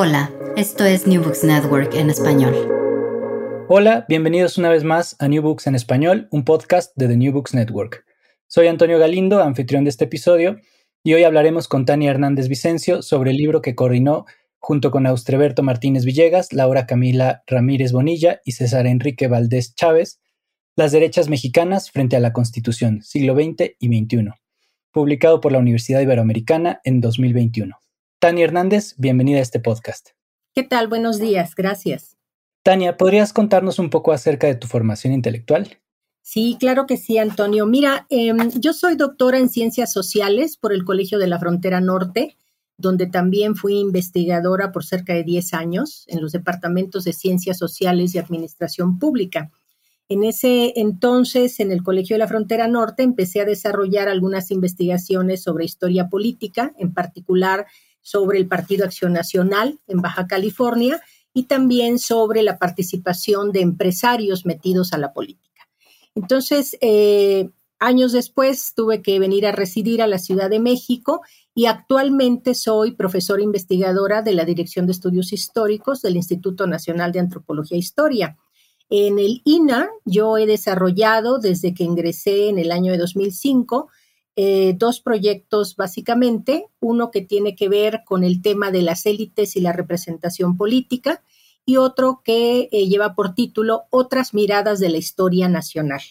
Hola, esto es New Books Network en español. Hola, bienvenidos una vez más a New Books en español, un podcast de The New Books Network. Soy Antonio Galindo, anfitrión de este episodio, y hoy hablaremos con Tania Hernández Vicencio sobre el libro que coordinó junto con Austreberto Martínez Villegas, Laura Camila Ramírez Bonilla y César Enrique Valdés Chávez, Las derechas mexicanas frente a la Constitución, siglo XX y XXI, publicado por la Universidad Iberoamericana en 2021. Tania Hernández, bienvenida a este podcast. ¿Qué tal? Buenos días, gracias. Tania, ¿podrías contarnos un poco acerca de tu formación intelectual? Sí, claro que sí, Antonio. Mira, em, yo soy doctora en ciencias sociales por el Colegio de la Frontera Norte, donde también fui investigadora por cerca de 10 años en los departamentos de ciencias sociales y administración pública. En ese entonces, en el Colegio de la Frontera Norte, empecé a desarrollar algunas investigaciones sobre historia política, en particular sobre el Partido Acción Nacional en Baja California y también sobre la participación de empresarios metidos a la política. Entonces, eh, años después tuve que venir a residir a la Ciudad de México y actualmente soy profesora investigadora de la Dirección de Estudios Históricos del Instituto Nacional de Antropología e Historia. En el INA yo he desarrollado desde que ingresé en el año de 2005 eh, dos proyectos básicamente, uno que tiene que ver con el tema de las élites y la representación política y otro que eh, lleva por título Otras miradas de la historia nacional.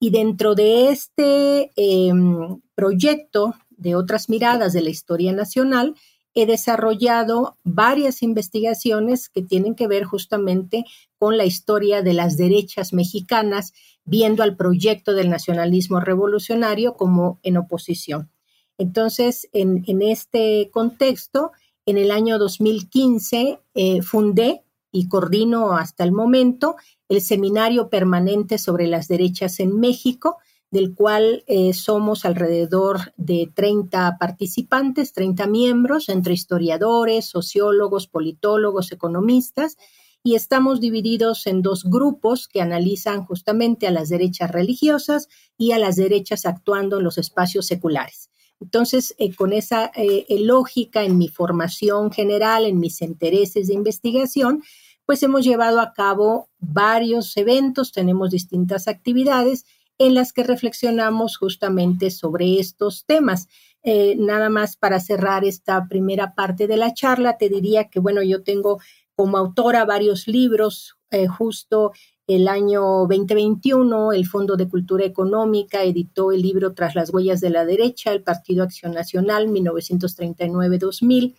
Y dentro de este em, proyecto de otras miradas de la historia nacional, he desarrollado varias investigaciones que tienen que ver justamente con la historia de las derechas mexicanas, viendo al proyecto del nacionalismo revolucionario como en oposición. Entonces, en, este contexto, en el año 2015 eh, fundé y coordino hasta el momento el Seminario Permanente sobre las Derechas en México, del cual eh, somos alrededor de 30 participantes, 30 miembros, entre historiadores, sociólogos, politólogos, economistas, y estamos divididos en dos grupos que analizan justamente a las derechas religiosas y a las derechas actuando en los espacios seculares. Entonces, eh, con esa eh, lógica en mi formación general, en mis intereses de investigación, pues hemos llevado a cabo varios eventos, tenemos distintas actividades en las que reflexionamos justamente sobre estos temas. Eh, nada más para cerrar esta primera parte de la charla, te diría que, bueno, yo tengo como autora varios libros, eh, justo el año 2021, el Fondo de Cultura Económica editó el libro Tras las huellas de la derecha, el Partido Acción Nacional, 1939-2000.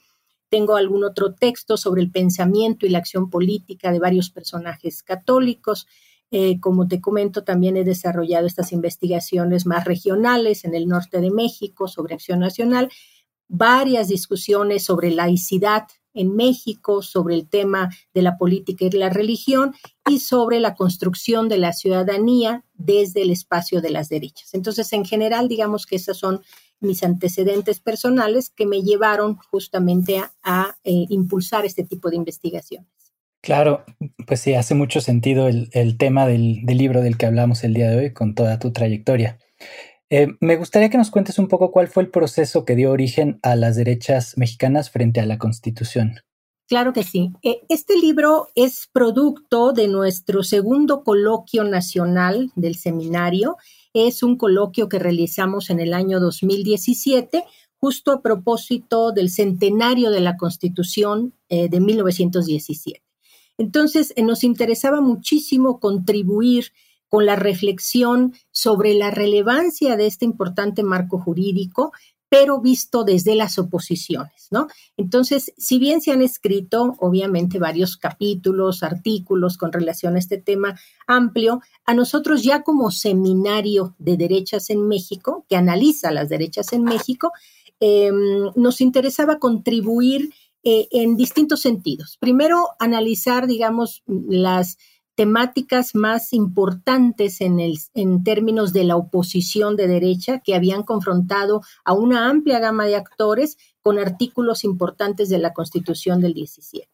Tengo algún otro texto sobre el pensamiento y la acción política de varios personajes católicos. Eh, como te comento, también he desarrollado estas investigaciones más regionales en el norte de México sobre acción nacional, varias discusiones sobre laicidad en México, sobre el tema de la política y la religión y sobre la construcción de la ciudadanía desde el espacio de las derechas. Entonces, en general, digamos que esos son mis antecedentes personales que me llevaron justamente a, eh, impulsar este tipo de investigaciones. Claro, pues sí, hace mucho sentido el, tema del, libro del que hablamos el día de hoy con toda tu trayectoria. Eh, me gustaría que nos cuentes un poco cuál fue el proceso que dio origen a las derechas mexicanas frente a la Constitución. Claro que sí. Eh, este libro es producto de nuestro segundo coloquio nacional del seminario. Es un coloquio que realizamos en el año 2017 justo a propósito del centenario de la Constitución eh, de 1917. Entonces, nos interesaba muchísimo contribuir con la reflexión sobre la relevancia de este importante marco jurídico, pero visto desde las oposiciones, ¿no? Entonces, si bien se han escrito, obviamente, varios capítulos, artículos con relación a este tema amplio, a nosotros ya como seminario de derechas en México, que analiza las derechas en México, em, nos interesaba contribuir eh, en distintos sentidos. Primero, analizar, digamos, las temáticas más importantes en, términos de la oposición de derecha que habían confrontado a una amplia gama de actores con artículos importantes de la Constitución del 17.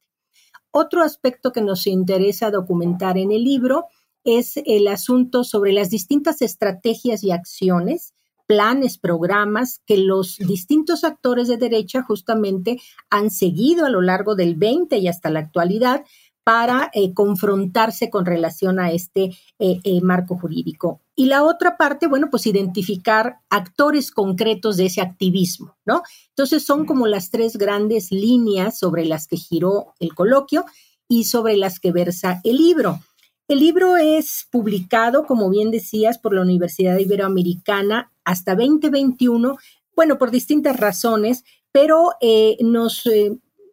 Otro aspecto que nos interesa documentar en el libro es el asunto sobre las distintas estrategias y acciones planes, programas que los distintos actores de derecha justamente han seguido a lo largo del 20 y hasta la actualidad para eh, confrontarse con relación a este eh, eh, marco jurídico. Y la otra parte, bueno, pues identificar actores concretos de ese activismo, ¿no? Entonces son como las tres grandes líneas sobre las que giró el coloquio y sobre las que versa el libro. El libro es publicado, como bien decías, por la Universidad Iberoamericana hasta 2021, bueno, por distintas razones, pero nos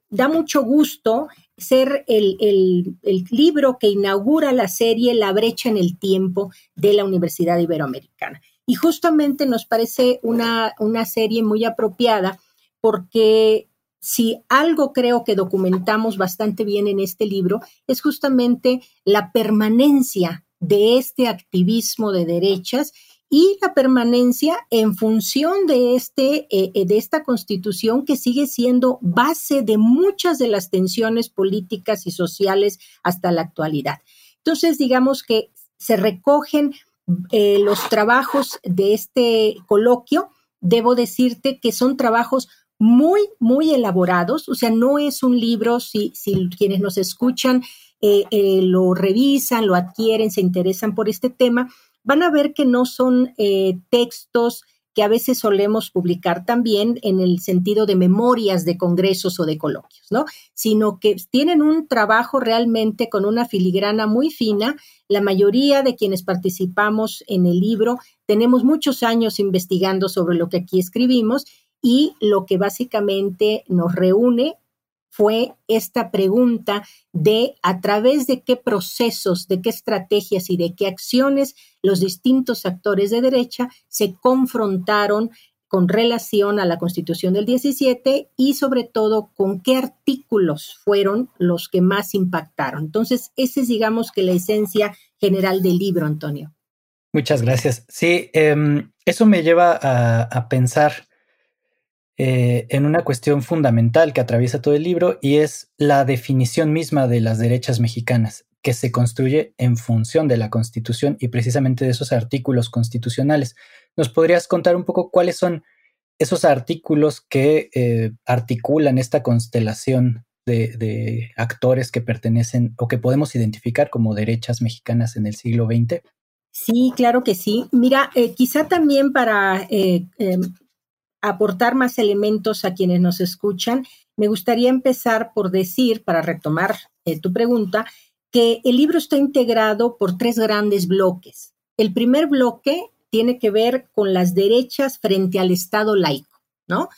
da mucho gusto ser el, libro que inaugura la serie La brecha en el tiempo de la Universidad Iberoamericana. Y justamente nos parece una, una serie muy apropiada porque si algo creo que documentamos bastante bien en este libro es justamente la permanencia de este activismo de derechas y la permanencia en función de, este, eh, eh, de esta constitución que sigue siendo base de muchas de las tensiones políticas y sociales hasta la actualidad. Entonces, digamos que se recogen eh, los trabajos de este coloquio. Debo decirte que son trabajos muy, muy elaborados, o sea, no es un libro, si, si quienes nos escuchan lo revisan, lo adquieren, se interesan por este tema, van a ver que no son eh, textos que a veces solemos publicar también en el sentido de memorias de congresos o de coloquios, ¿no? Sino que tienen un trabajo realmente con una filigrana muy fina. La mayoría de quienes participamos en el libro tenemos muchos años investigando sobre lo que aquí escribimos y lo que básicamente nos reúne fue esta pregunta de a través de qué procesos, de qué estrategias y de qué acciones los distintos actores de derecha se confrontaron con relación a la Constitución del 17 y sobre todo con qué artículos fueron los que más impactaron. Entonces, esa es, digamos, que la esencia general del libro, Antonio. Muchas gracias. Sí, em, eso me lleva a pensar eh, en una cuestión fundamental que atraviesa todo el libro y es la definición misma de las derechas mexicanas, que se construye en función de la Constitución y precisamente de esos artículos constitucionales. ¿Nos podrías contar un poco cuáles son esos artículos que eh, articulan esta constelación de, actores que pertenecen o que podemos identificar como derechas mexicanas en el siglo XX? Sí, claro que sí. Mira, eh, quizá también para em, aportar más elementos a quienes nos escuchan, me gustaría empezar por decir, para retomar eh, tu pregunta, que el libro está integrado por tres grandes bloques. El primer bloque tiene que ver con las derechas frente al Estado laico, ¿no?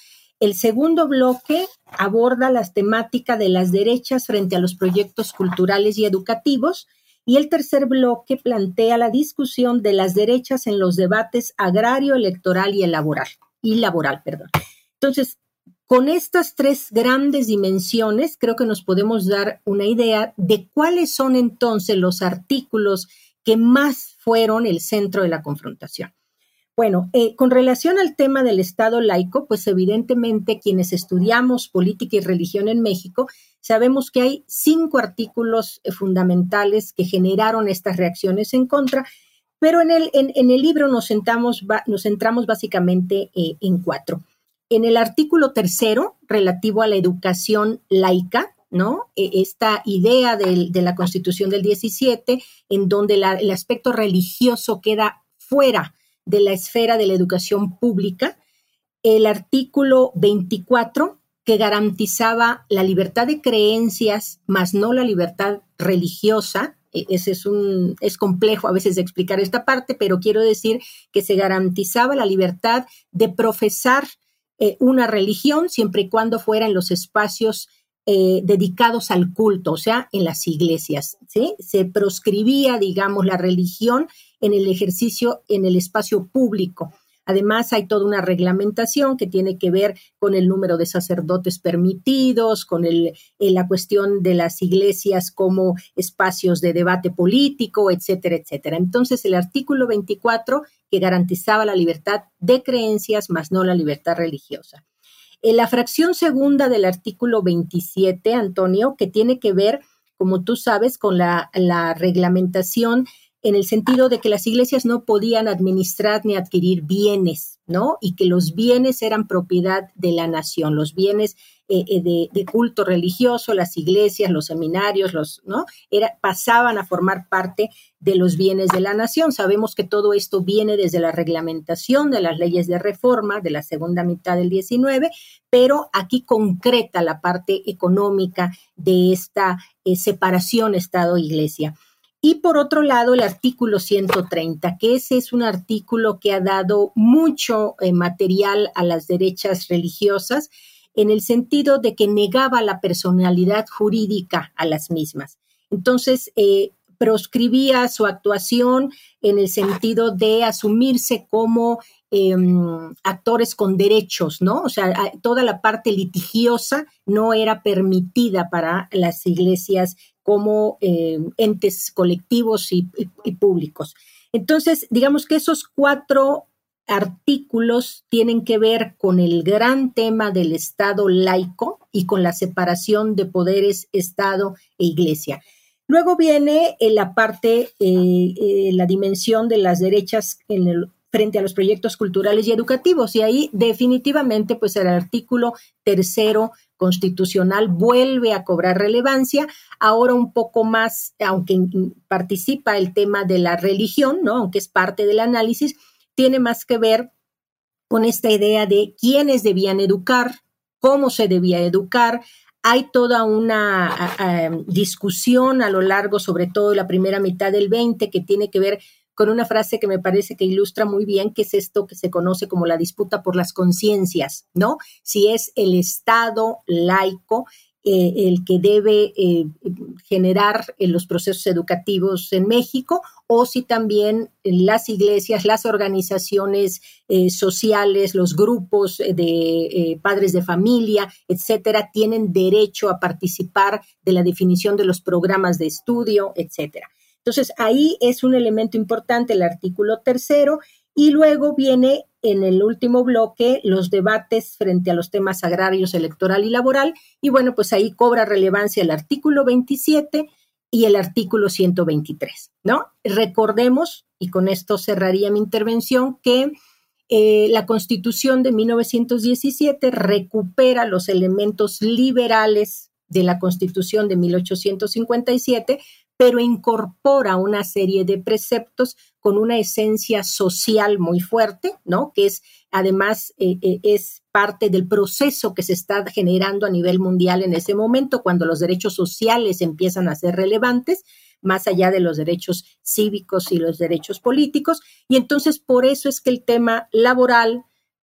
El segundo bloque aborda las temáticas de las derechas frente a los proyectos culturales y educativos. Y el tercer bloque plantea la discusión de las derechas en los debates agrario, electoral y laboral y laboral, perdón. Entonces, con estas tres grandes dimensiones, creo que nos podemos dar una idea de cuáles son entonces los artículos que más fueron el centro de la confrontación. Bueno, eh, con relación al tema del Estado laico, pues evidentemente quienes estudiamos política y religión en México, sabemos que hay cinco artículos eh, fundamentales que generaron estas reacciones en contra pero en el, en, el libro nos, sentamos, nos centramos básicamente eh, en cuatro. En el artículo tercero, relativo a la educación laica, ¿no? E, esta idea de la Constitución del 17, en donde el aspecto religioso queda fuera de la esfera de la educación pública. El artículo 24, que garantizaba la libertad de creencias, más no la libertad religiosa, ese es un es complejo a veces de explicar esta parte, pero quiero decir que se garantizaba la libertad de profesar eh, una religión siempre y cuando fuera en los espacios eh, dedicados al culto, o sea, en las iglesias. Se proscribía, digamos, la religión en el ejercicio en el espacio público. Además, hay toda una reglamentación que tiene que ver con el número de sacerdotes permitidos, con eh, la cuestión de las iglesias como espacios de debate político, etcétera, etcétera. Entonces, el artículo 24 que garantizaba la libertad de creencias, más no la libertad religiosa. En la fracción segunda del artículo 27, Antonio, que tiene que ver, como tú sabes, con la reglamentación en el sentido de que las iglesias no podían administrar ni adquirir bienes, ¿no? Y que los bienes eran propiedad de la nación, los bienes eh, eh, de, culto religioso, las iglesias, los seminarios, los, ¿no? Pasaban a formar parte de los bienes de la nación. Sabemos que todo esto viene desde la reglamentación de las leyes de reforma de la segunda mitad del 19, pero aquí concreta la parte económica de esta eh, separación Estado-Iglesia. Y por otro lado, el artículo 130, que ese es un artículo que ha dado mucho material a las derechas religiosas en el sentido de que negaba la personalidad jurídica a las mismas. Entonces, eh, proscribía su actuación en el sentido de asumirse como em, actores con derechos, ¿no? O sea, toda la parte litigiosa no era permitida para las iglesias como em, entes colectivos y, públicos. Entonces, digamos que esos cuatro artículos tienen que ver con el gran tema del Estado laico y con la separación de poderes Estado e Iglesia. Luego viene eh, la parte, eh, eh, la dimensión de las derechas frente a los proyectos culturales y educativos. Y ahí definitivamente, pues el artículo tercero constitucional vuelve a cobrar relevancia, ahora un poco más, aunque participa el tema de la religión, ¿no? Aunque es parte del análisis, tiene más que ver con esta idea de quiénes debían educar, cómo se debía educar. Hay toda una discusión a lo largo, sobre todo la primera mitad del 20, que tiene que ver con una frase que me parece que ilustra muy bien, que es esto que se conoce como la disputa por las conciencias, ¿no? Si es el Estado laico eh, el que debe eh, generar en los procesos educativos en México o si también las iglesias, las organizaciones eh, sociales, los grupos de padres de familia, etcétera, tienen derecho a participar de la definición de los programas de estudio, etcétera. Entonces, ahí es un elemento importante el artículo tercero y luego viene en el último bloque los debates frente a los temas agrarios, electoral y laboral. Y bueno, pues ahí cobra relevancia el artículo 27 y el artículo 123, ¿no? Recordemos, y con esto cerraría mi intervención, que eh, la Constitución de 1917 recupera los elementos liberales de la Constitución de 1857 pero incorpora una serie de preceptos con una esencia social muy fuerte, ¿no? Que es además eh, eh, es parte del proceso que se está generando a nivel mundial en ese momento, cuando los derechos sociales empiezan a ser relevantes, más allá de los derechos cívicos y los derechos políticos. Y entonces por eso es que el tema laboral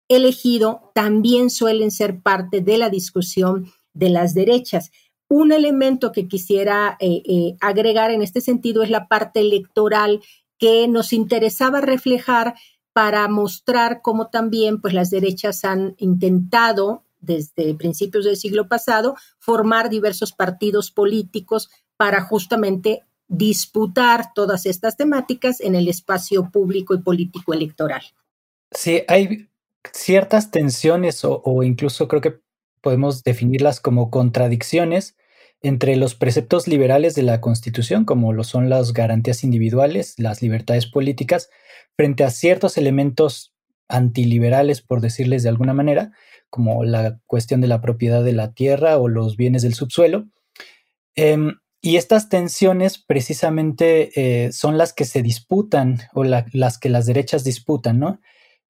elegido también suelen ser parte de la discusión de las derechas. Un elemento que quisiera eh, eh, agregar en este sentido es la parte electoral que nos interesaba reflejar para mostrar cómo también pues, las derechas han intentado desde principios del siglo pasado formar diversos partidos políticos para justamente disputar todas estas temáticas en el espacio público y político electoral. Sí, hay ciertas tensiones o, o incluso creo que podemos definirlas como contradicciones entre los preceptos liberales de la Constitución, como lo son las garantías individuales, las libertades políticas, frente a ciertos elementos antiliberales, por decirles de alguna manera, como la cuestión de la propiedad de la tierra o los bienes del subsuelo. Em, y estas tensiones precisamente eh, son las que se disputan o las que las derechas disputan, ¿no?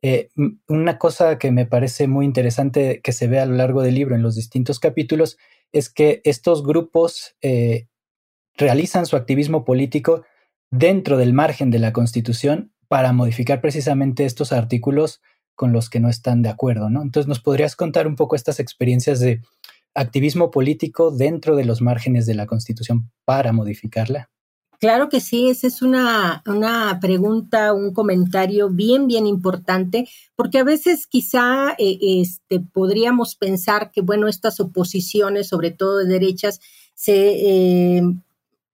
Eh, una cosa que me parece muy interesante que se ve a lo largo del libro en los distintos capítulos es que estos grupos eh, realizan su activismo político dentro del margen de la Constitución para modificar precisamente estos artículos con los que no están de acuerdo, ¿no? Entonces, ¿nos podrías contar un poco estas experiencias de activismo político dentro de los márgenes de la Constitución para modificarla? Claro que sí, esa es una, pregunta, un comentario bien, bien importante, porque a veces quizá eh, este, podríamos pensar que, bueno, estas oposiciones, sobre todo de derechas, se eh,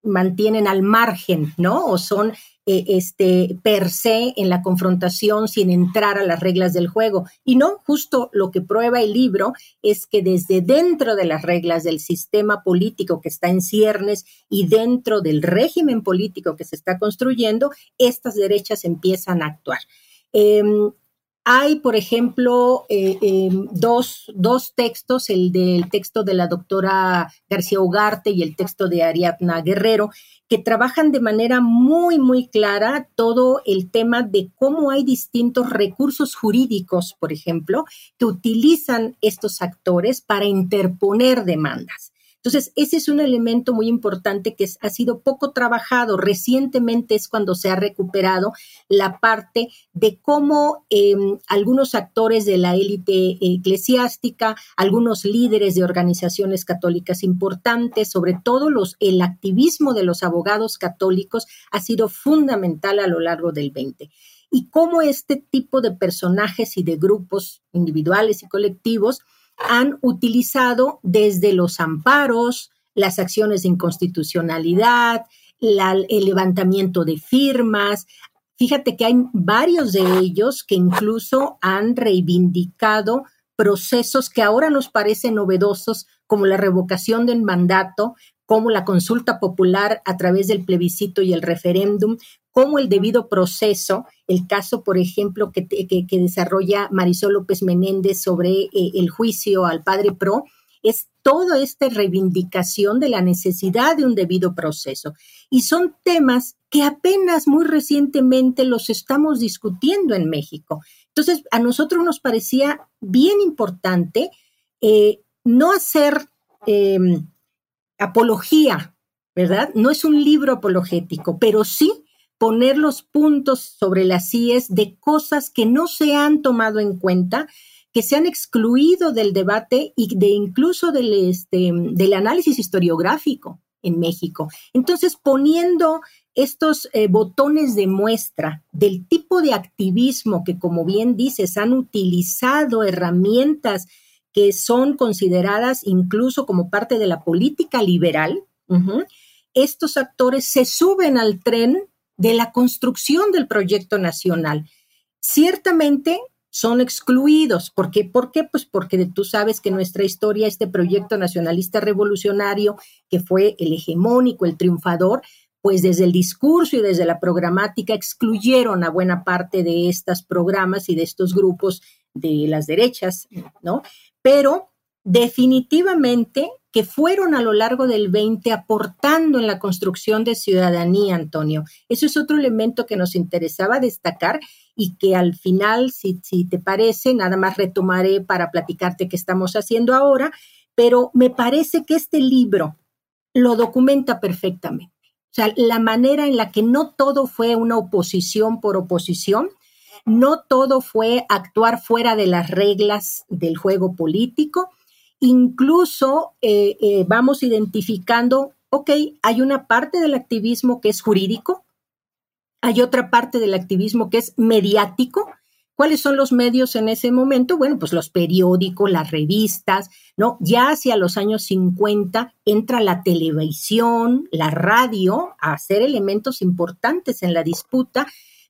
mantienen al margen, ¿no? O son eh, este, per se en la confrontación sin entrar a las reglas del juego. Y no, justo lo que prueba el libro es que desde dentro de las reglas del sistema político que está en ciernes y dentro del régimen político que se está construyendo, estas derechas empiezan a actuar. Em, hay, por ejemplo, eh, em, dos, dos, textos, el del texto de la doctora García Ugarte y el texto de Ariadna Guerrero, que trabajan de manera muy, muy clara todo el tema de cómo hay distintos recursos jurídicos, por ejemplo, que utilizan estos actores para interponer demandas. Entonces, ese es un elemento muy importante que ha sido poco trabajado. Recientemente es cuando se ha recuperado la parte de cómo em, algunos actores de la élite eclesiástica, algunos líderes de organizaciones católicas importantes, sobre todo los, el activismo de los abogados católicos ha sido fundamental a lo largo del 20 y cómo este tipo de personajes y de grupos individuales y colectivos han utilizado desde los amparos, las acciones de inconstitucionalidad, el levantamiento de firmas. Fíjate que hay varios de ellos que incluso han reivindicado procesos que ahora nos parecen novedosos, como la revocación del mandato, como la consulta popular a través del plebiscito y el referéndum, como el debido proceso, el caso, por ejemplo, que, desarrolla Marisol López Menéndez sobre eh, el juicio al padre Pro, es toda esta reivindicación de la necesidad de un debido proceso. Y son temas que apenas muy recientemente los estamos discutiendo en México. Entonces, a nosotros nos parecía bien importante eh, no hacer em, apología, ¿verdad? No es un libro apologético, pero sí poner los puntos sobre las IES de cosas que no se han tomado en cuenta, que se han excluido del debate y de incluso del, este, análisis historiográfico en México. Entonces, poniendo estos eh, botones de muestra del tipo de activismo que, como bien dices, han utilizado herramientas que son consideradas incluso como parte de la política liberal, estos actores se suben al tren de la construcción del proyecto nacional. Ciertamente son excluidos. ¿Por qué? Pues porque tú sabes que nuestra historia, este proyecto nacionalista revolucionario, que fue el hegemónico, el triunfador, pues desde el discurso y desde la programática excluyeron a buena parte de estos programas y de estos grupos de las derechas, ¿no? Pero definitivamente fueron a lo largo del 20 aportando en la construcción de ciudadanía, Antonio. Eso es otro elemento que nos interesaba destacar y que al final, si, si te parece, nada más retomaré para platicarte qué estamos haciendo ahora, pero me parece que este libro lo documenta perfectamente. O sea, la manera en la que no todo fue una oposición por oposición, no todo fue actuar fuera de las reglas del juego político, Incluso eh, eh, vamos identificando, ok, hay una parte del activismo que es jurídico, hay otra parte del activismo que es mediático. ¿Cuáles son los medios en ese momento? Bueno, pues los periódicos, las revistas, ¿no? Ya hacia los años 50 entra la televisión, la radio a ser elementos importantes en la disputa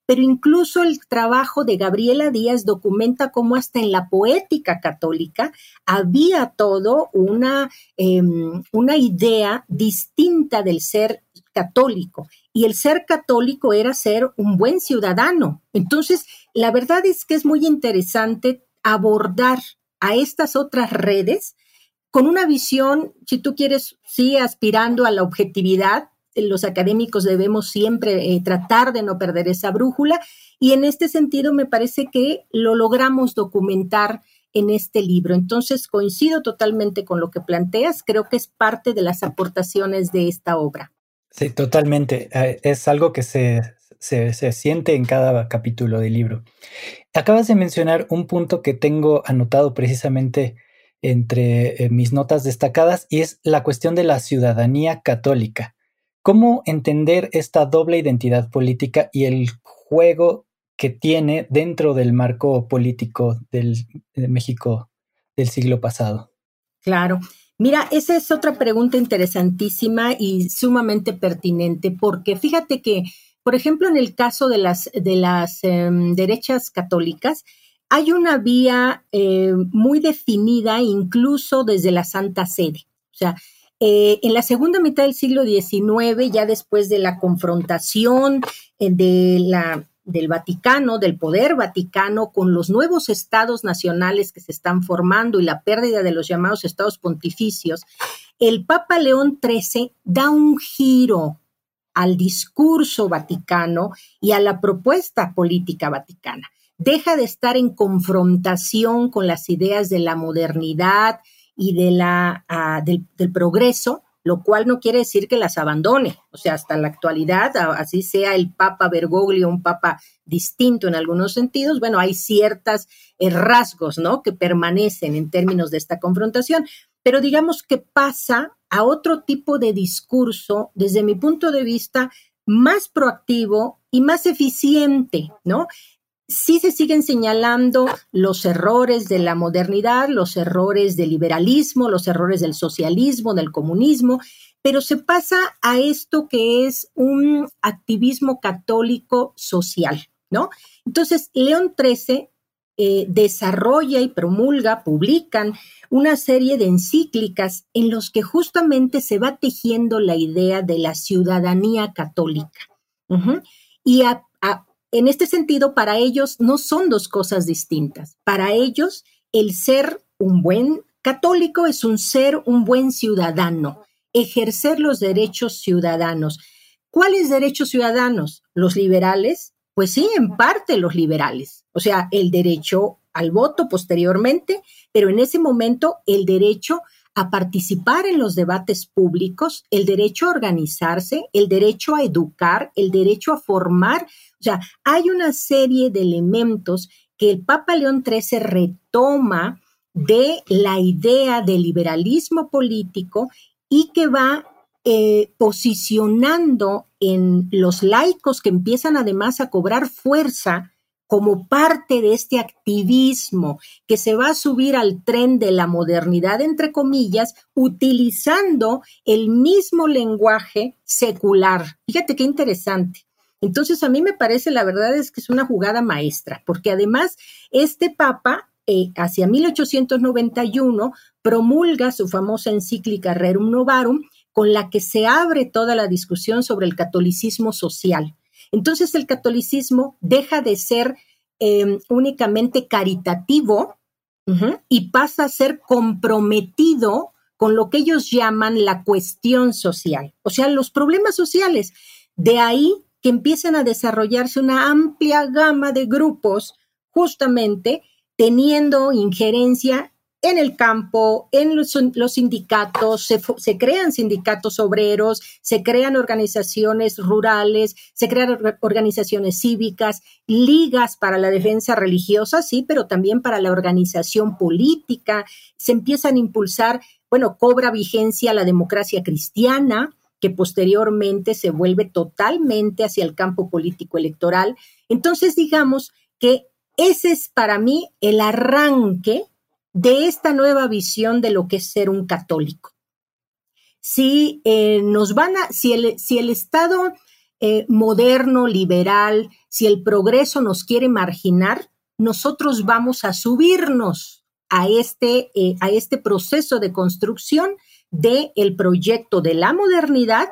pero incluso el trabajo de Gabriela Díaz documenta cómo hasta en la poética católica había todo una, em, una idea distinta del ser católico. Y el ser católico era ser un buen ciudadano. Entonces, la verdad es que es muy interesante abordar a estas otras redes con una visión, si tú quieres, sí, aspirando a la objetividad, los académicos debemos siempre eh, tratar de no perder esa brújula y en este sentido me parece que lo logramos documentar en este libro. Entonces coincido totalmente con lo que planteas, creo que es parte de las aportaciones de esta obra. Sí, totalmente. Eh, es algo que se, se, siente en cada capítulo del libro. Acabas de mencionar un punto que tengo anotado precisamente entre eh, mis notas destacadas y es la cuestión de la ciudadanía católica. ¿Cómo entender esta doble identidad política y el juego que tiene dentro del marco político del, de México del siglo pasado? Claro. Mira, esa es otra pregunta interesantísima y sumamente pertinente, porque fíjate que, por ejemplo, en el caso de las, de las em, derechas católicas, hay una vía eh, muy definida incluso desde la Santa Sede. O sea, eh, en la segunda mitad del siglo XIX, ya después de la confrontación, eh, del Vaticano, del poder vaticano, con los nuevos estados nacionales que se están formando y la pérdida de los llamados estados pontificios, el Papa León XIII da un giro al discurso vaticano y a la propuesta política vaticana. Deja de estar en confrontación con las ideas de la modernidad y de la, ah, del, progreso, lo cual no quiere decir que las abandone. O sea, hasta la actualidad, así sea el Papa Bergoglio, un Papa distinto en algunos sentidos, bueno, hay ciertos eh, rasgos, ¿no? Que permanecen en términos de esta confrontación, pero digamos que pasa a otro tipo de discurso, desde mi punto de vista, más proactivo y más eficiente, ¿no? Sí se siguen señalando los errores de la modernidad, los errores del liberalismo, los errores del socialismo, del comunismo, pero se pasa a esto que es un activismo católico social, ¿no? Entonces, León XIII eh, desarrolla y promulga, publican una serie de encíclicas en los que justamente se va tejiendo la idea de la ciudadanía católica. Y en este sentido, para ellos no son dos cosas distintas. Para ellos, el ser un buen católico es un ser un buen ciudadano, ejercer los derechos ciudadanos. ¿Cuáles derechos ciudadanos? Los liberales, pues sí, en parte los liberales, o sea, el derecho al voto posteriormente, pero en ese momento el derecho a participar en los debates públicos, el derecho a organizarse, el derecho a educar, el derecho a formar. O sea, hay una serie de elementos que el Papa León XIII retoma de la idea del liberalismo político y que va eh, posicionando en los laicos que empiezan además a cobrar fuerza como parte de este activismo que se va a subir al tren de la modernidad, entre comillas, utilizando el mismo lenguaje secular. Fíjate qué interesante. Entonces, a mí me parece, la verdad es que es una jugada maestra, porque además este papa, eh, hacia 1891, promulga su famosa encíclica Rerum Novarum, con la que se abre toda la discusión sobre el catolicismo social. Entonces el catolicismo deja de ser em, únicamente caritativo y pasa a ser comprometido con lo que ellos llaman la cuestión social, o sea, los problemas sociales. De ahí que empiezan a desarrollarse una amplia gama de grupos justamente teniendo injerencia en el campo, en los, sindicatos, se, crean sindicatos obreros, se crean organizaciones rurales, se crean organizaciones cívicas, ligas para la defensa religiosa, sí, pero también para la organización política, se empiezan a impulsar, bueno, cobra vigencia la democracia cristiana, que posteriormente se vuelve totalmente hacia el campo político electoral. Entonces, digamos que ese es para mí el arranque de esta nueva visión de lo que es ser un católico. Si eh, nos van a, si el, si el Estado eh, moderno, liberal, si el progreso nos quiere marginar, nosotros vamos a subirnos a este, eh, a este proceso de construcción del el proyecto de la modernidad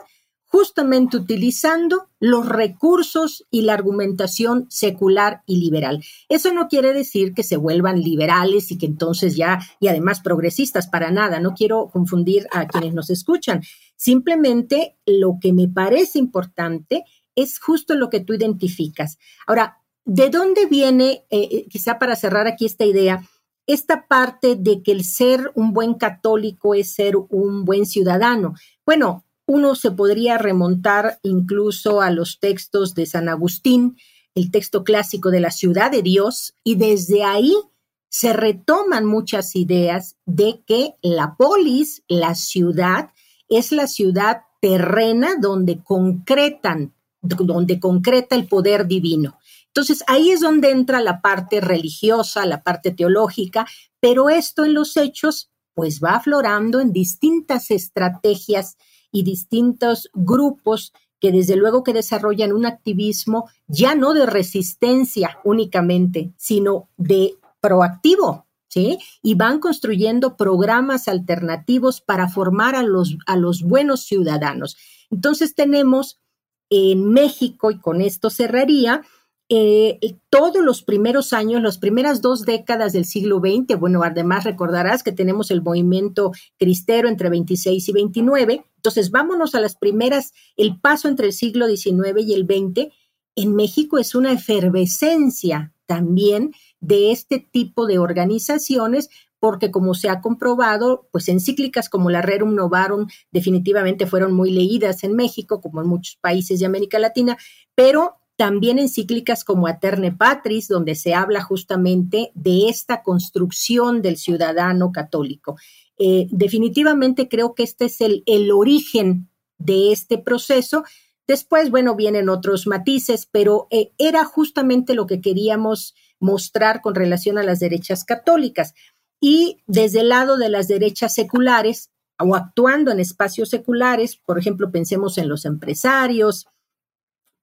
justamente utilizando los recursos y la argumentación secular y liberal. Eso no quiere decir que se vuelvan liberales y que entonces ya, y además progresistas, para nada, no quiero confundir a quienes nos escuchan. Simplemente lo que me parece importante es justo lo que tú identificas. Ahora, ¿de dónde viene, eh, eh, quizá para cerrar aquí esta idea, esta parte de que el ser un buen católico es ser un buen ciudadano? Bueno, uno se podría remontar incluso a los textos de San Agustín, el texto clásico de la ciudad de Dios, y desde ahí se retoman muchas ideas de que la polis, la ciudad, es la ciudad terrena donde concretan, donde concreta el poder divino. Entonces ahí es donde entra la parte religiosa, la parte teológica, pero esto en los hechos pues va aflorando en distintas estrategias y distintos grupos que desde luego que desarrollan un activismo ya no de resistencia únicamente, sino de proactivo, ¿sí? Y van construyendo programas alternativos para formar a los, a los buenos ciudadanos. Entonces tenemos en México, y con esto cerraría, eh, todos los primeros años, las primeras dos décadas del siglo XX, bueno, además recordarás que tenemos el movimiento cristero entre 26 y 29, entonces vámonos a las primeras, el paso entre el siglo XIX y el XX, en México es una efervescencia también de este tipo de organizaciones, porque como se ha comprobado, pues encíclicas como la Rerum Novarum definitivamente fueron muy leídas en México, como en muchos países de América Latina, pero también encíclicas como Aterne Patris, donde se habla justamente de esta construcción del ciudadano católico. Eh, definitivamente creo que este es el, el origen de este proceso. Después, bueno, vienen otros matices, pero eh, era justamente lo que queríamos mostrar con relación a las derechas católicas. Y desde el lado de las derechas seculares, o actuando en espacios seculares, por ejemplo, pensemos en los empresarios,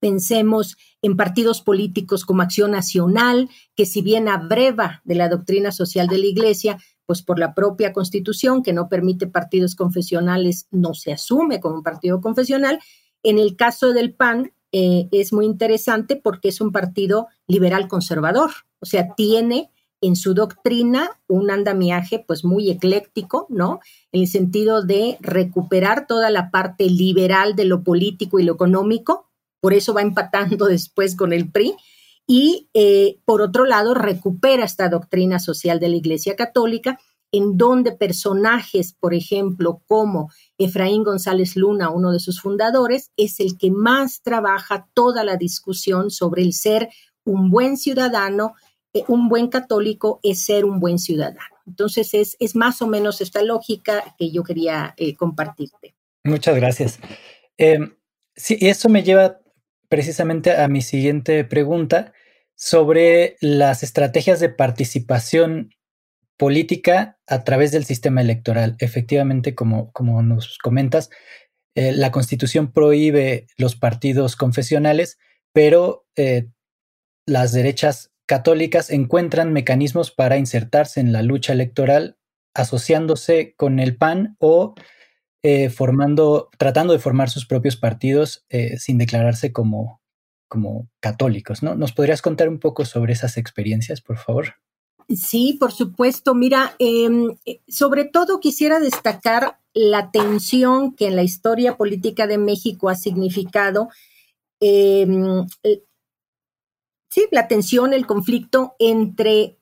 pensemos en partidos políticos como Acción Nacional, que si bien abreva de la doctrina social de la Iglesia, pues por la propia Constitución, que no permite partidos confesionales, no se asume como un partido confesional. En el caso del PAN, eh, es muy interesante porque es un partido liberal conservador, o sea, tiene en su doctrina un andamiaje pues muy ecléctico, ¿no? En el sentido de recuperar toda la parte liberal de lo político y lo económico, por eso va empatando después con el PRI. Y eh, por otro lado, recupera esta doctrina social de la Iglesia Católica, en donde personajes, por ejemplo, como Efraín González Luna, uno de sus fundadores, es el que más trabaja toda la discusión sobre el ser un buen ciudadano, eh, un buen católico es ser un buen ciudadano. Entonces es, es más o menos esta lógica que yo quería eh, compartirte. Muchas gracias. sí, eso me lleva precisamente a mi siguiente pregunta sobre las estrategias de participación política a través del sistema electoral. Efectivamente, como, como nos comentas, eh, la constitución prohíbe los partidos confesionales, pero eh, las derechas católicas encuentran mecanismos para insertarse en la lucha electoral asociándose con el PAN o eh, formando, tratando de formar sus propios partidos eh, sin declararse como, como católicos, ¿no? ¿Nos podrías contar un poco sobre esas experiencias, por favor? Sí, por supuesto. Mira, em, eh, sobre todo quisiera destacar la tensión que en la historia política de México ha significado, em, sí, la tensión, el conflicto entre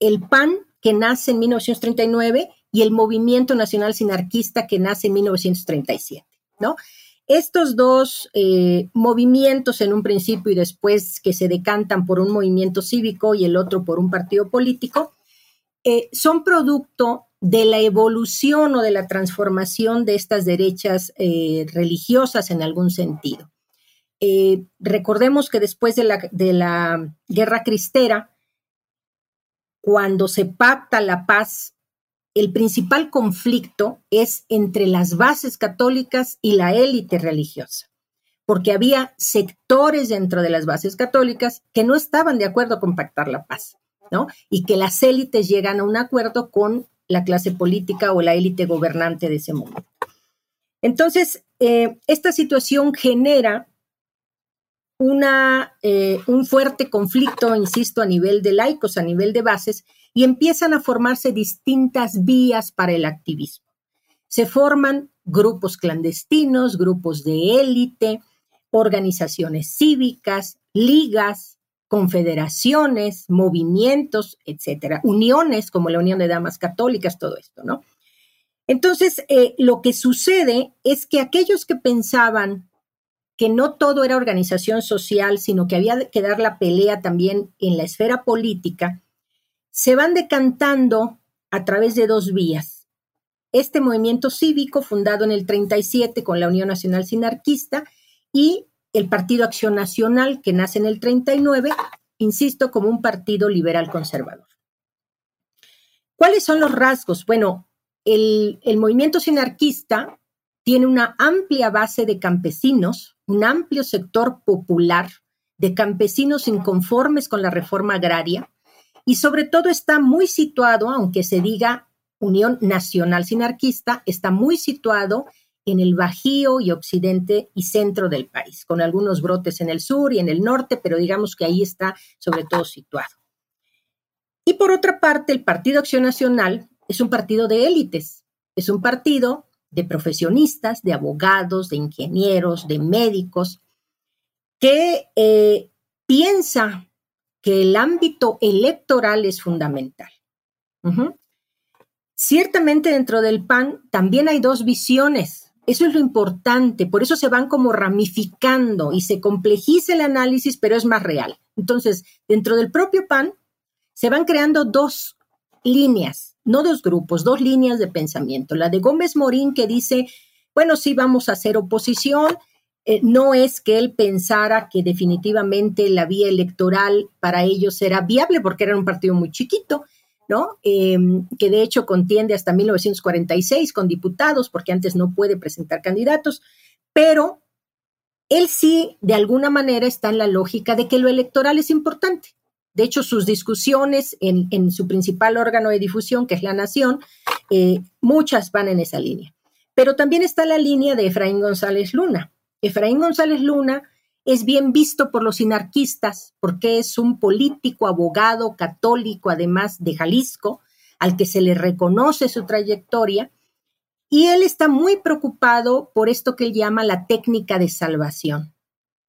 el PAN, que nace en 1939, y el Movimiento Nacional Sinarquista que nace en 1937, ¿no? Estos dos eh, movimientos en un principio y después que se decantan por un movimiento cívico y el otro por un partido político, eh, son producto de la evolución o de la transformación de estas derechas eh, religiosas en algún sentido. recordemos que después de la, de la guerra cristera, cuando se pacta la paz el principal conflicto es entre las bases católicas y la élite religiosa, porque había sectores dentro de las bases católicas que no estaban de acuerdo con pactar la paz, ¿no? Y que las élites llegan a un acuerdo con la clase política o la élite gobernante de ese momento. Entonces, eh, esta situación genera eh, un fuerte conflicto, insisto, a nivel de laicos, a nivel de bases, y empiezan a formarse distintas vías para el activismo. Se forman grupos clandestinos, grupos de élite, organizaciones cívicas, ligas, confederaciones, movimientos, etcétera, uniones como la Unión de Damas Católicas, todo esto, ¿no? Entonces, eh, lo que sucede es que aquellos que pensaban que no todo era organización social, sino que había que dar la pelea también en la esfera política, se van decantando a través de dos vías. Este movimiento cívico, fundado en el 37 con la Unión Nacional Sinarquista, y el Partido Acción Nacional, que nace en el 39, insisto, como un partido liberal conservador. ¿Cuáles son los rasgos? Bueno, el, el movimiento sinarquista tiene una amplia base de campesinos, un amplio sector popular de campesinos inconformes con la reforma agraria, y sobre todo está muy situado, aunque se diga Unión Nacional Sinarquista, está muy situado en el bajío y occidente y centro del país, con algunos brotes en el sur y en el norte, pero digamos que ahí está sobre todo situado. Y por otra parte, el Partido Acción Nacional es un partido de élites, es un partido de profesionistas, de abogados, de ingenieros, de médicos, que eh, piensa que el ámbito electoral es fundamental. Ciertamente dentro del PAN también hay dos visiones. Eso es lo importante, por eso se van como ramificando y se complejiza el análisis, pero es más real. Entonces, dentro del propio PAN se van creando dos líneas, no dos grupos, dos líneas de pensamiento. La de Gómez Morín que dice, bueno, sí vamos a hacer oposición, eh, no es que él pensara que definitivamente la vía electoral para ellos era viable porque era un partido muy chiquito, ¿no? Em, que de hecho contiende hasta 1946 con diputados porque antes no puede presentar candidatos, pero él sí, de alguna manera, está en la lógica de que lo electoral es importante. De hecho, sus discusiones en, su principal órgano de difusión, que es La Nación, eh, muchas van en esa línea. Pero también está la línea de Efraín González Luna. Efraín González Luna es bien visto por los sinarquistas porque es un político, abogado, católico, además de Jalisco, al que se le reconoce su trayectoria, y él está muy preocupado por esto que él llama la técnica de salvación,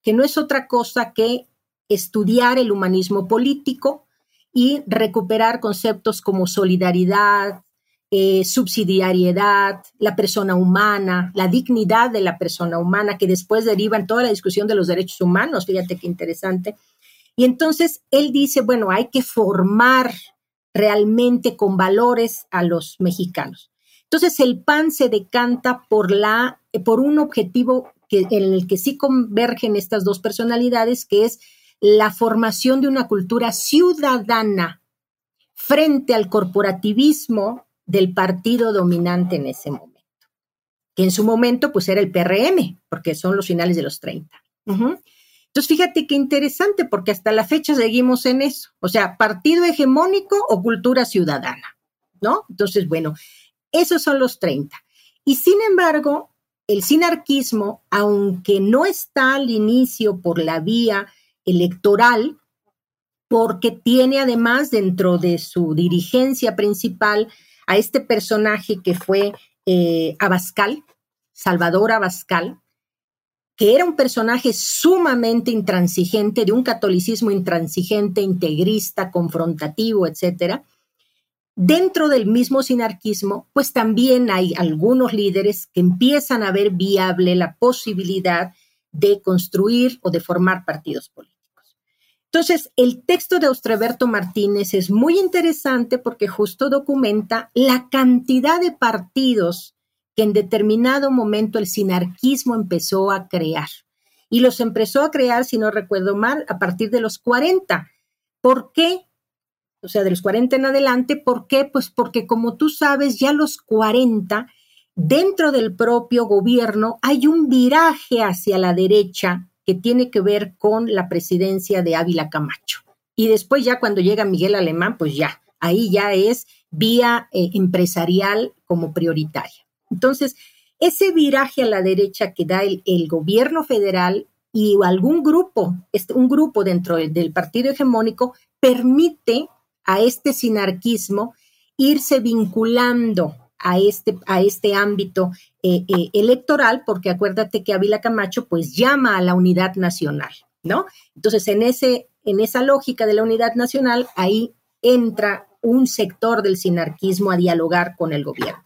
que no es otra cosa que estudiar el humanismo político y recuperar conceptos como solidaridad, eh, subsidiariedad, la persona humana, la dignidad de la persona humana, que después deriva en toda la discusión de los derechos humanos, fíjate qué interesante. Y entonces él dice, bueno, hay que formar realmente con valores a los mexicanos. Entonces el PAN se decanta por, la, por un objetivo que, en el que sí convergen estas dos personalidades, que es la formación de una cultura ciudadana frente al corporativismo del partido dominante en ese momento, que en su momento pues era el PRM, porque son los finales de los 30. Entonces, fíjate qué interesante, porque hasta la fecha seguimos en eso, o sea, partido hegemónico o cultura ciudadana, ¿no? Entonces, bueno, esos son los 30. Y sin embargo, el sinarquismo, aunque no está al inicio por la vía electoral, porque tiene además dentro de su dirigencia principal a este personaje que fue eh, Abascal, Salvador Abascal, que era un personaje sumamente intransigente, de un catolicismo intransigente, integrista, confrontativo, etcétera. Dentro del mismo sinarquismo, pues también hay algunos líderes que empiezan a ver viable la posibilidad de construir o de formar partidos políticos. Entonces, el texto de Austreberto Martínez es muy interesante porque justo documenta la cantidad de partidos que en determinado momento el sinarquismo empezó a crear. Y los empezó a crear, si no recuerdo mal, a partir de los 40. ¿Por qué? O sea, de los 40 en adelante, ¿por qué? Pues porque como tú sabes, ya los 40, dentro del propio gobierno hay un viraje hacia la derecha que tiene que ver con la presidencia de Ávila Camacho. Y después ya cuando llega Miguel Alemán, pues ya, ahí ya es vía eh, empresarial como prioritaria. Entonces, ese viraje a la derecha que da el, gobierno federal y algún grupo, este, un grupo dentro del partido hegemónico, permite a este sinarquismo irse vinculando a este, a este ámbito eh, eh, electoral, porque acuérdate que Ávila Camacho pues llama a la unidad nacional, ¿no? Entonces, en, ese, en esa lógica de la unidad nacional, ahí entra un sector del sinarquismo a dialogar con el gobierno.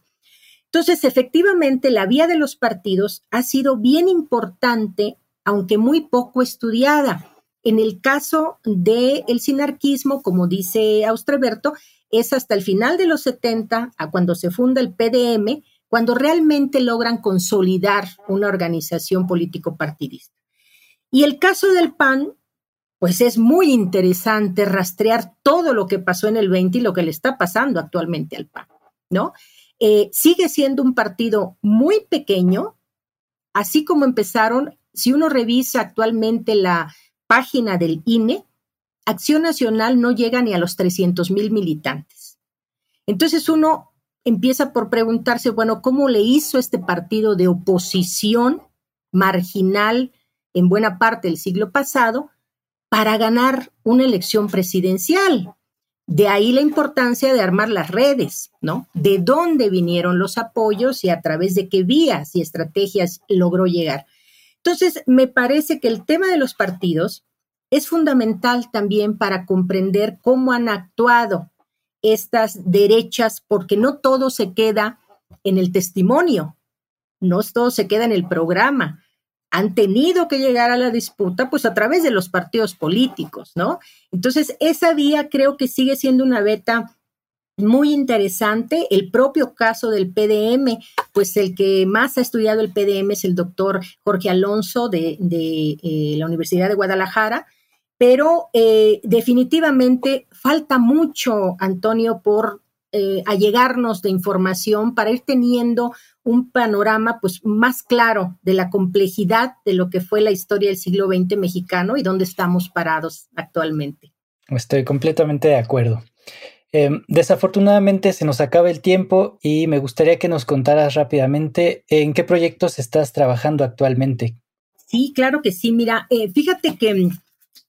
Entonces, efectivamente, la vía de los partidos ha sido bien importante, aunque muy poco estudiada. En el caso del el sinarquismo, como dice Austreberto, es hasta el final de los 70, a cuando se funda el PDM, cuando realmente logran consolidar una organización político-partidista. Y el caso del PAN, pues es muy interesante rastrear todo lo que pasó en el 20 y lo que le está pasando actualmente al PAN, ¿no? Eh, sigue siendo un partido muy pequeño, así como empezaron, si uno revisa actualmente la página del INE, Acción Nacional no llega ni a los 300 mil militantes. Entonces uno empieza por preguntarse, bueno, ¿cómo le hizo este partido de oposición marginal en buena parte del siglo pasado para ganar una elección presidencial? De ahí la importancia de armar las redes, ¿no? De dónde vinieron los apoyos y a través de qué vías y estrategias logró llegar. Entonces, me parece que el tema de los partidos es fundamental también para comprender cómo han actuado estas derechas, porque no todo se queda en el testimonio, no todo se queda en el programa. Han tenido que llegar a la disputa, pues a través de los partidos políticos, ¿no? Entonces, esa vía creo que sigue siendo una beta muy interesante. El propio caso del PDM, pues el que más ha estudiado el PDM es el doctor Jorge Alonso de, eh, la Universidad de Guadalajara, pero eh, definitivamente falta mucho, Antonio, por eh, allegarnos de información para ir teniendo un panorama pues más claro de la complejidad de lo que fue la historia del siglo XX mexicano y dónde estamos parados actualmente. Estoy completamente de acuerdo. Em, desafortunadamente se nos acaba el tiempo y me gustaría que nos contaras rápidamente en qué proyectos estás trabajando actualmente. Sí, claro que sí. Mira, eh, fíjate que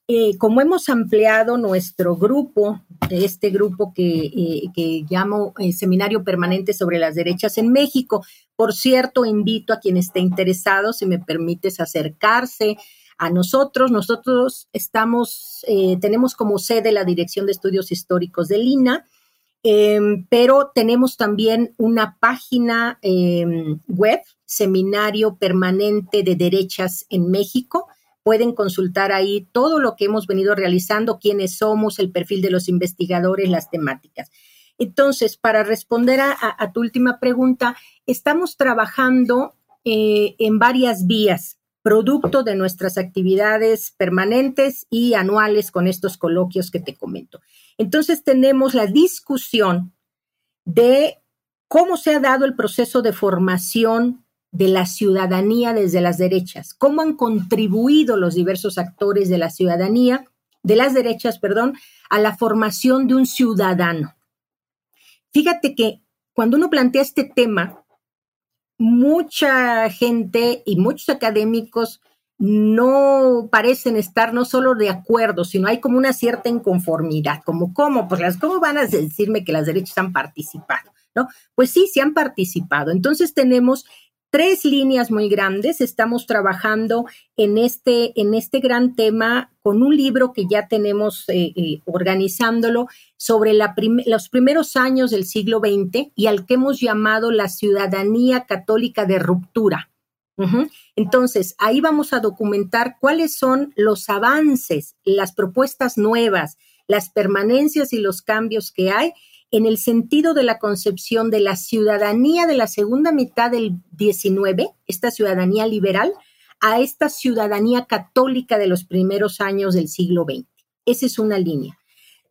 eh, como hemos ampliado nuestro grupo, este grupo que, eh, llamo eh, Seminario Permanente sobre las Derechas en México, por cierto, invito a quien esté interesado, si me permites acercarse a nosotros. Nosotros estamos, tenemos como sede la Dirección de Estudios Históricos de Lina, em, pero tenemos también una página em, web, Seminario Permanente de Derechas en México Pueden consultar ahí todo lo que hemos venido realizando, quiénes somos, el perfil de los investigadores, las temáticas. Entonces, para responder a, tu última pregunta, estamos trabajando eh, en varias vías, producto de nuestras actividades permanentes y anuales con estos coloquios que te comento. Entonces, tenemos la discusión de cómo se ha dado el proceso de formación de la ciudadanía desde las derechas, cómo han contribuido los diversos actores de la ciudadanía, de las derechas, perdón, a la formación de un ciudadano. Fíjate que cuando uno plantea este tema, mucha gente y muchos académicos no parecen estar no solo de acuerdo, sino hay como una cierta inconformidad, como cómo, pues las, cómo van a decirme que las derechas han participado, ¿no? Pues sí, sí han participado. Entonces tenemos tres líneas muy grandes. Estamos trabajando en este, en este gran tema con un libro que ya tenemos eh, eh, organizándolo sobre los primeros años del siglo XX y al que hemos llamado la ciudadanía católica de ruptura. Entonces, ahí vamos a documentar cuáles son los avances, las propuestas nuevas, las permanencias y los cambios que hay en el sentido de la concepción de la ciudadanía de la segunda mitad del 19, esta ciudadanía liberal, a esta ciudadanía católica de los primeros años del siglo XX. Esa es una línea.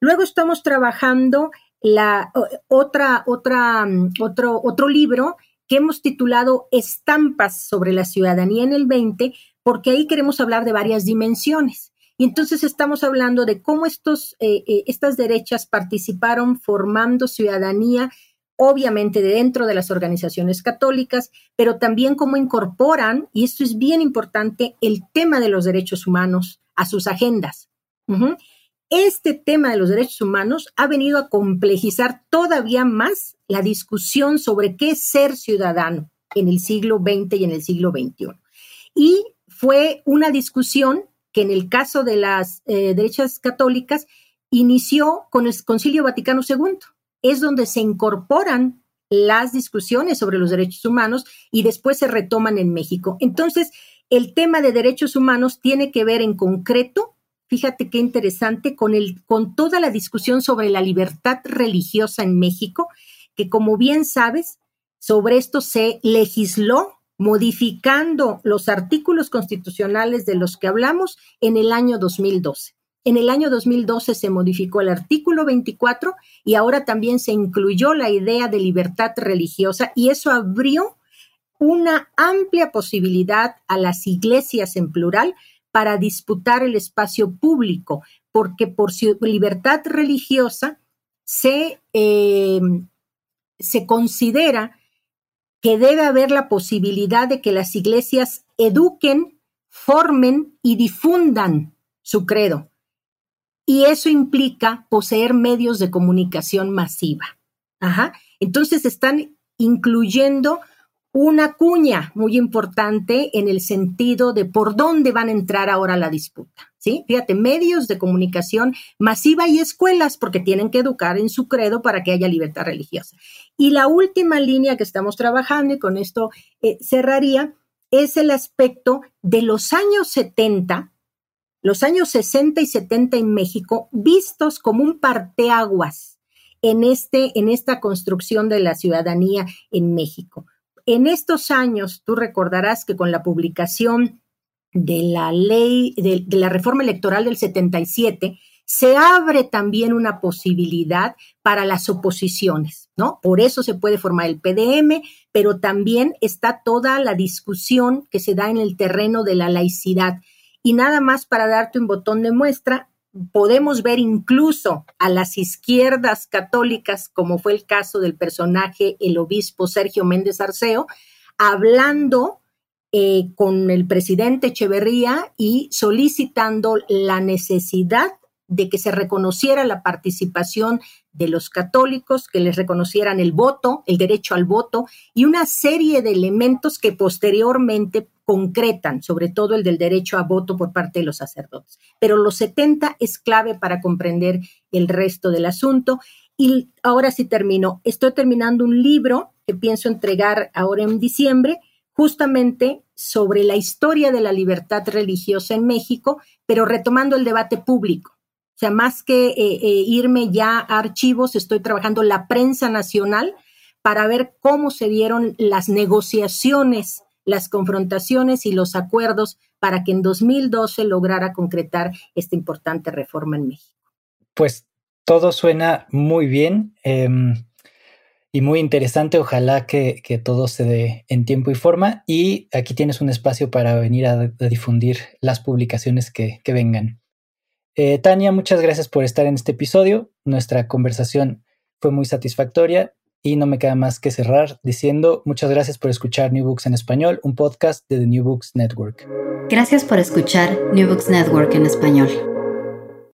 Luego estamos trabajando la otra, otra, mm, otro, otro libro que hemos titulado Estampas sobre la ciudadanía en el 20, porque ahí queremos hablar de varias dimensiones. Y entonces estamos hablando de cómo estos, eh, eh, estas derechas participaron formando ciudadanía, obviamente dentro de las organizaciones católicas, pero también cómo incorporan, y esto es bien importante, el tema de los derechos humanos a sus agendas. Este tema de los derechos humanos ha venido a complejizar todavía más la discusión sobre qué es ser ciudadano en el siglo XX y en el siglo XXI. Y fue una discusión que en el caso de las eh, derechas católicas inició con el Concilio Vaticano II. Es donde se incorporan las discusiones sobre los derechos humanos y después se retoman en México. Entonces, el tema de derechos humanos tiene que ver en concreto, fíjate qué interesante, con, el, con toda la discusión sobre la libertad religiosa en México, que como bien sabes, sobre esto se legisló modificando los artículos constitucionales de los que hablamos en el año 2012. En el año 2012 se modificó el artículo 24 y ahora también se incluyó la idea de libertad religiosa y eso abrió una amplia posibilidad a las iglesias en plural para disputar el espacio público, porque por libertad religiosa se, eh, se considera que debe haber la posibilidad de que las iglesias eduquen, formen y difundan su credo. Y eso implica poseer medios de comunicación masiva. Ajá. Entonces están incluyendo una cuña muy importante en el sentido de por dónde van a entrar ahora la disputa. ¿sí? Fíjate, medios de comunicación masiva y escuelas, porque tienen que educar en su credo para que haya libertad religiosa. Y la última línea que estamos trabajando, y con esto eh, cerraría, es el aspecto de los años 70, los años 60 y 70 en México, vistos como un parteaguas en, este, en esta construcción de la ciudadanía en México en estos años, tú recordarás que con la publicación de la ley, de, la reforma electoral del 77, se abre también una posibilidad para las oposiciones, ¿no? Por eso se puede formar el PDM, pero también está toda la discusión que se da en el terreno de la laicidad. Y nada más para darte un botón de muestra, podemos ver incluso a las izquierdas católicas, como fue el caso del personaje, el obispo Sergio Méndez Arceo, hablando eh, con el presidente Echeverría y solicitando la necesidad de que se reconociera la participación de los católicos, que les reconocieran el voto, el derecho al voto y una serie de elementos que posteriormente concretan, sobre todo el del derecho a voto por parte de los sacerdotes. Pero los 70 es clave para comprender el resto del asunto. Y ahora sí termino. Estoy terminando un libro que pienso entregar ahora en diciembre, justamente sobre la historia de la libertad religiosa en México, pero retomando el debate público. O sea, más que eh, eh, irme ya a archivos, estoy trabajando la prensa nacional para ver cómo se dieron las negociaciones las confrontaciones y los acuerdos para que en 2012 lograra concretar esta importante reforma en México. Pues todo suena muy bien em, y muy interesante. Ojalá que, todo se dé en tiempo y forma. Y aquí tienes un espacio para venir a, difundir las publicaciones que, vengan. Eh, Tania, muchas gracias por estar en este episodio. Nuestra conversación fue muy satisfactoria y no me queda más que cerrar diciendo muchas gracias por escuchar New Books en español, un podcast de The New Books Network. Gracias por escuchar New Books Network en español.